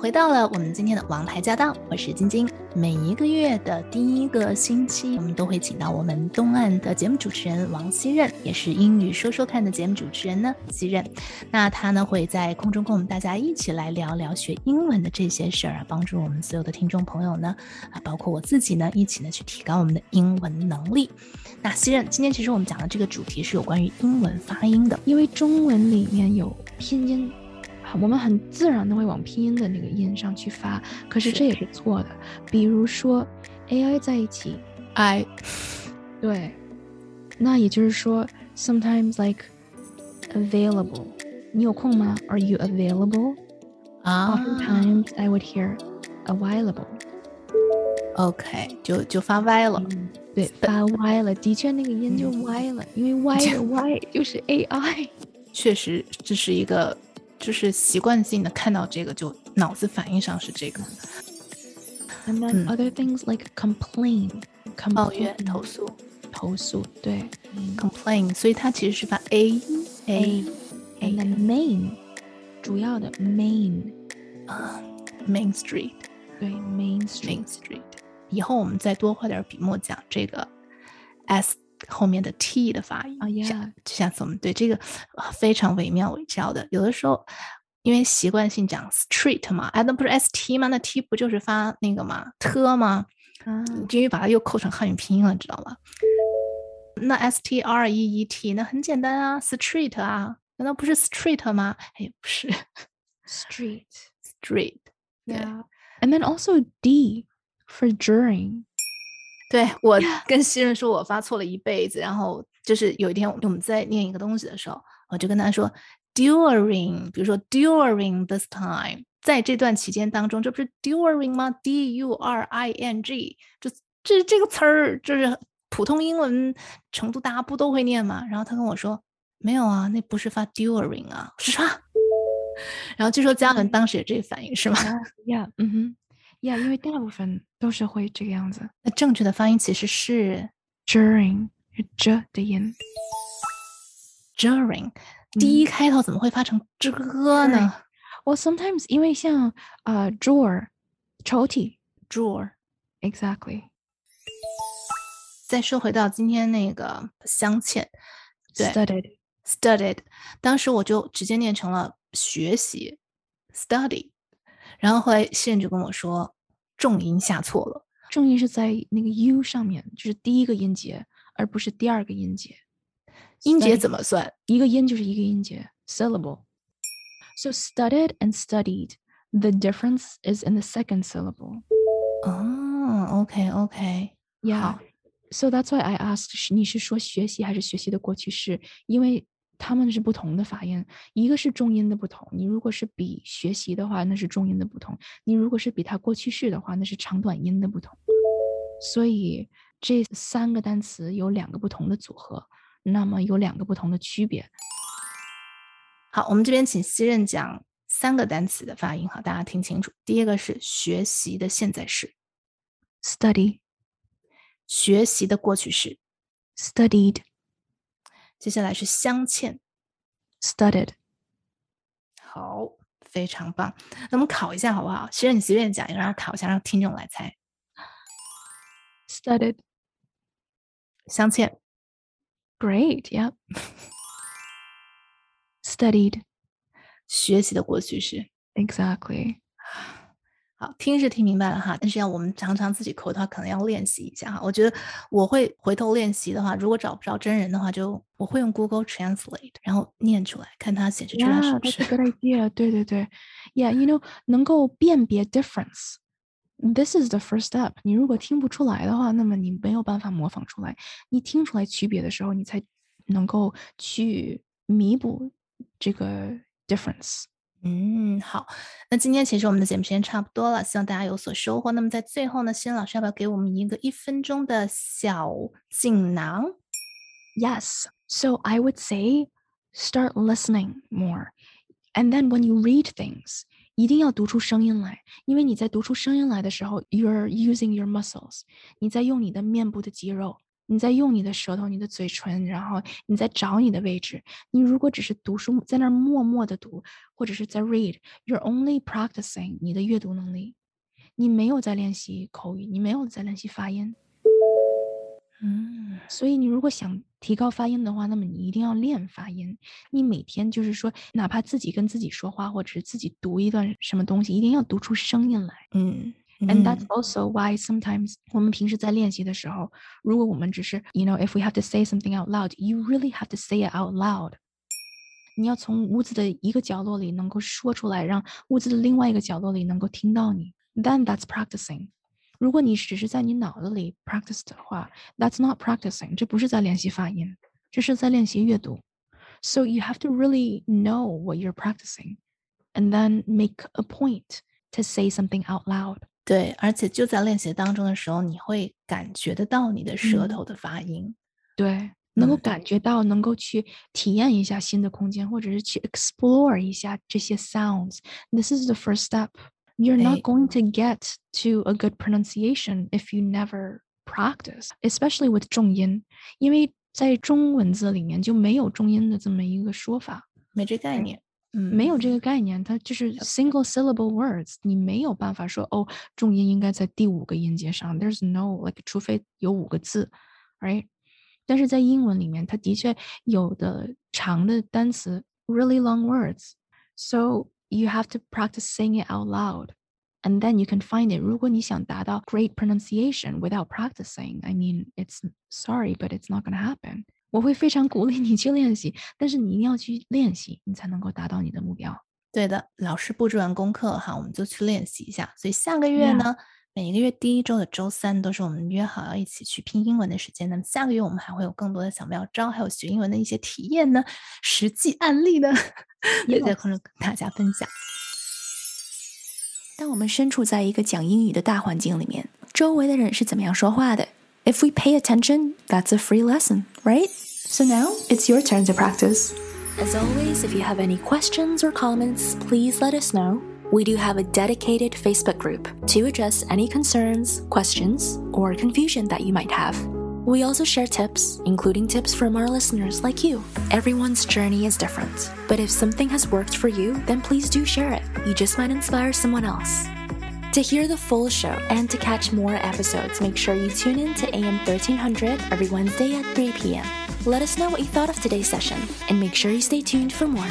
回到了我们今天的王牌驾到，我是晶晶。每一个月的第一个星期，我们都会请到我们东岸的节目主持人王希任，也是英语说说看的节目主持人呢，希任。那他呢会在空中跟我们大家一起来聊聊学英文的这些事儿啊，帮助我们所有的听众朋友呢，啊，包括我自己呢，一起呢去提高我们的英文能力。那希任，今天其实我们讲的这个主题是有关于英文发音的，因为中文里面有拼音。我们很自然的会往拼音的那个音上去发，可是这也是错的。比如说，ai 在一起，i，对，那也就是说，sometimes like available，你有空吗？Are you available？啊，Oftentimes I would hear available。OK，就就发歪了，对，发歪了，的确那个音就歪了，因为歪的歪就是 ai。确实，这是一个。就是习惯性的看到这个，就脑子反应上是这个。And then other things like complain，抱怨、投诉、投诉，对，complain，所以它其实是发 a a and then main，主要的 main，啊，main street，对，main street。以后我们再多花点笔墨讲这个 s。后面的 t 的发音啊呀，下次我们对这个非常惟妙惟肖的。有的时候因为习惯性讲 street 嘛，哎，那不是 st 吗？那 t 不就是发那个吗？t 吗？啊，因为把它又扣成汉语拼音了，知道吗？那 s t r e e t 那很简单啊，street 啊，难道不是 street 吗？哎，不是，street，street，对，and then also d for during。对我 跟新人说，我发错了一辈子。然后就是有一天我们在念一个东西的时候，我就跟他说，during，比如说 during this time，在这段期间当中，这不是 during 吗？d u r i n g，这这这个词儿就是普通英文程度大家不都会念吗？然后他跟我说，没有啊，那不是发 during 啊，是啥？然后据说嘉文当时也这个反应是吗？Yeah，嗯哼。呀，因为大部分都是会这个样子。那正确的发音其实是 during，是 j 的音。during，第一开头怎么会发成这呢？我 sometimes 因为像呃 drawer，抽屉 drawer，exactly。再说回到今天那个镶嵌，对，studied，studied，当时我就直接念成了学习，study。然后后来西人就跟我说，重音下错了，重音是在那个 u 上面，就是第一个音节，而不是第二个音节。音节怎么算？一个音就是一个音节，syllable。So studied and studied, the difference is in the second syllable. 哦，OK OK, yeah. So that's why I asked 你是说学习还是学习的过去式？因为他们是不同的发音，一个是重音的不同。你如果是比学习的话，那是重音的不同；你如果是比它过去式的话，那是长短音的不同。所以这三个单词有两个不同的组合，那么有两个不同的区别。好，我们这边请西任讲三个单词的发音，好，大家听清楚。第一个是学习的现在式，study；学习的过去式，studied。接下来是镶嵌，studied，好，非常棒。那我们考一下好不好？其实你随便讲一个，然后考一下，让听众来猜。studied，镶嵌，Great，yeah，studied，学习的过去式，exactly。好，听是听明白了哈，但是要我们常常自己口头可能要练习一下哈。我觉得我会回头练习的话，如果找不着真人的话，就我会用 Google Translate，然后念出来，看它显示出来是不是。Yeah, that's a good idea. 对对对，Yeah, you know，能够辨别 difference。This is the first step。你如果听不出来的话，那么你没有办法模仿出来。你听出来区别的时候，你才能够去弥补这个 difference。嗯，好，那今天其实我们的节目时间差不多了，希望大家有所收获。那么在最后呢，新老师要不要给我们一个一分钟的小锦囊？Yes. So I would say start listening more. And then when you read things，一定要读出声音来，因为你在读出声音来的时候，you're using your muscles，你在用你的面部的肌肉，你在用你的舌头、你的嘴唇，然后你在找你的位置。你如果只是读书，在那儿默默的读，或者是在 read，you're only practicing 你的阅读能力，你没有在练习口语，你没有在练习发音。嗯，所以你如果想提高发音的话，那么你一定要练发音。你每天就是说，哪怕自己跟自己说话，或者是自己读一段什么东西，一定要读出声音来。嗯 And that's also why sometimes 我们平时在练习的时候，如果我们只是，you know, if we have to say something out loud, you really have to say it out loud。你要从屋子的一个角落里能够说出来，让屋子的另外一个角落里能够听到你。Then that's practicing。如果你只是在你脑子里 practice 的话，that's not practicing，这不是在练习发音，这是在练习阅读。So you have to really know what you're practicing, and then make a point to say something out loud. 对，而且就在练习当中的时候，你会感觉得到你的舌嗯头的发音。对，能够嗯感觉到，能够去体验一下新的空间，或者是去 explore 一下这些 sounds。This is the first step. You're not 哎 going to get to a good pronunciation if you never practice, especially with 重音，因为在中文字里面就没有重音的这么一个说法，没这概念。嗯，没有这个概念，它就是 single syllable words，你没有办法说哦，重音应该在第五个音节上，there's no like，除非有五个字，right？但是在英文里面，它的确有的长的单词 really long words，so you have to practice saying it out loud。And then you can find it. 如果你想达到 great pronunciation without practicing, I mean, it's sorry, but it's not going to happen. 我会非常鼓励你去练习，但是你一定要去练习，你才能够达到你的目标。对的，老师布置完功课哈，我们就去练习一下。所以下个月呢每一个月第一周的周三都是我们约好要一起去拼英文的时间。那么下个月我们还会有更多的小妙招，还有学英文的一些体验呢，实际案例呢，也在空中跟大家分享。当我们身处在一个讲英语的大环境里面，周围的人是怎么样说话的？If we pay attention, that's a free lesson, right? So now it's your turn to practice. As always, if you have any questions or comments, please let us know. We do have a dedicated Facebook group to address any concerns, questions, or confusion that you might have. We also share tips, including tips from our listeners like you. Everyone's journey is different, but if something has worked for you, then please do share it. You just might inspire someone else. To hear the full show and to catch more episodes, make sure you tune in to AM 1300 every Wednesday at 3 p.m. Let us know what you thought of today's session, and make sure you stay tuned for more.